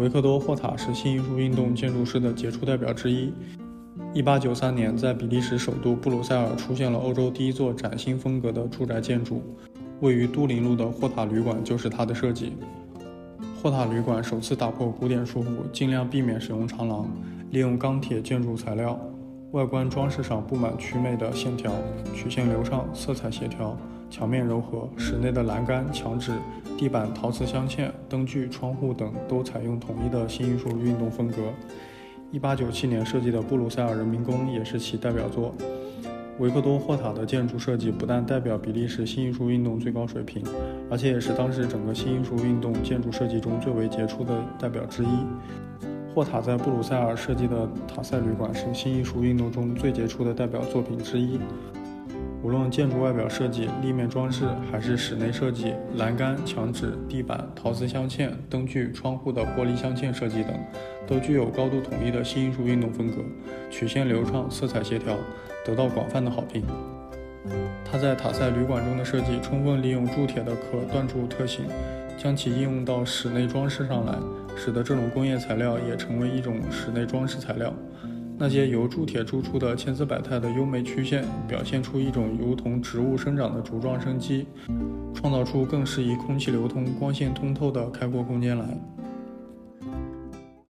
维克多·霍塔是新艺术运动建筑师的杰出代表之一。1893年，在比利时首都布鲁塞尔出现了欧洲第一座崭新风格的住宅建筑，位于都灵路的霍塔旅馆就是他的设计。霍塔旅馆首次打破古典束缚，尽量避免使用长廊，利用钢铁建筑材料，外观装饰上布满曲美的线条，曲线流畅，色彩协调，墙面柔和。室内的栏杆、墙纸、地板陶瓷镶嵌，灯具、窗户等都采用统一的新艺术运动风格。一八九七年设计的布鲁塞尔人民宫也是其代表作。维克多·霍塔的建筑设计不但代表比利时新艺术运动最高水平，而且也是当时整个新艺术运动建筑设计中最为杰出的代表之一。霍塔在布鲁塞尔设计的塔塞旅馆是新艺术运动中最杰出的代表作品之一。无论建筑外表设计、立面装饰，还是室内设计、栏杆、墙纸、地板、陶瓷镶嵌、灯具、窗户的玻璃镶嵌设计等，都具有高度统一的新艺术运动风格，曲线流畅，色彩协调，得到广泛的好评。他在塔塞旅馆中的设计，充分利用铸铁的可锻铸特性，将其应用到室内装饰上来，使得这种工业材料也成为一种室内装饰材料。那些由铸铁铸出的千姿百态的优美曲线，表现出一种如同植物生长的茁壮生机，创造出更适宜空气流通、光线通透的开阔空间来。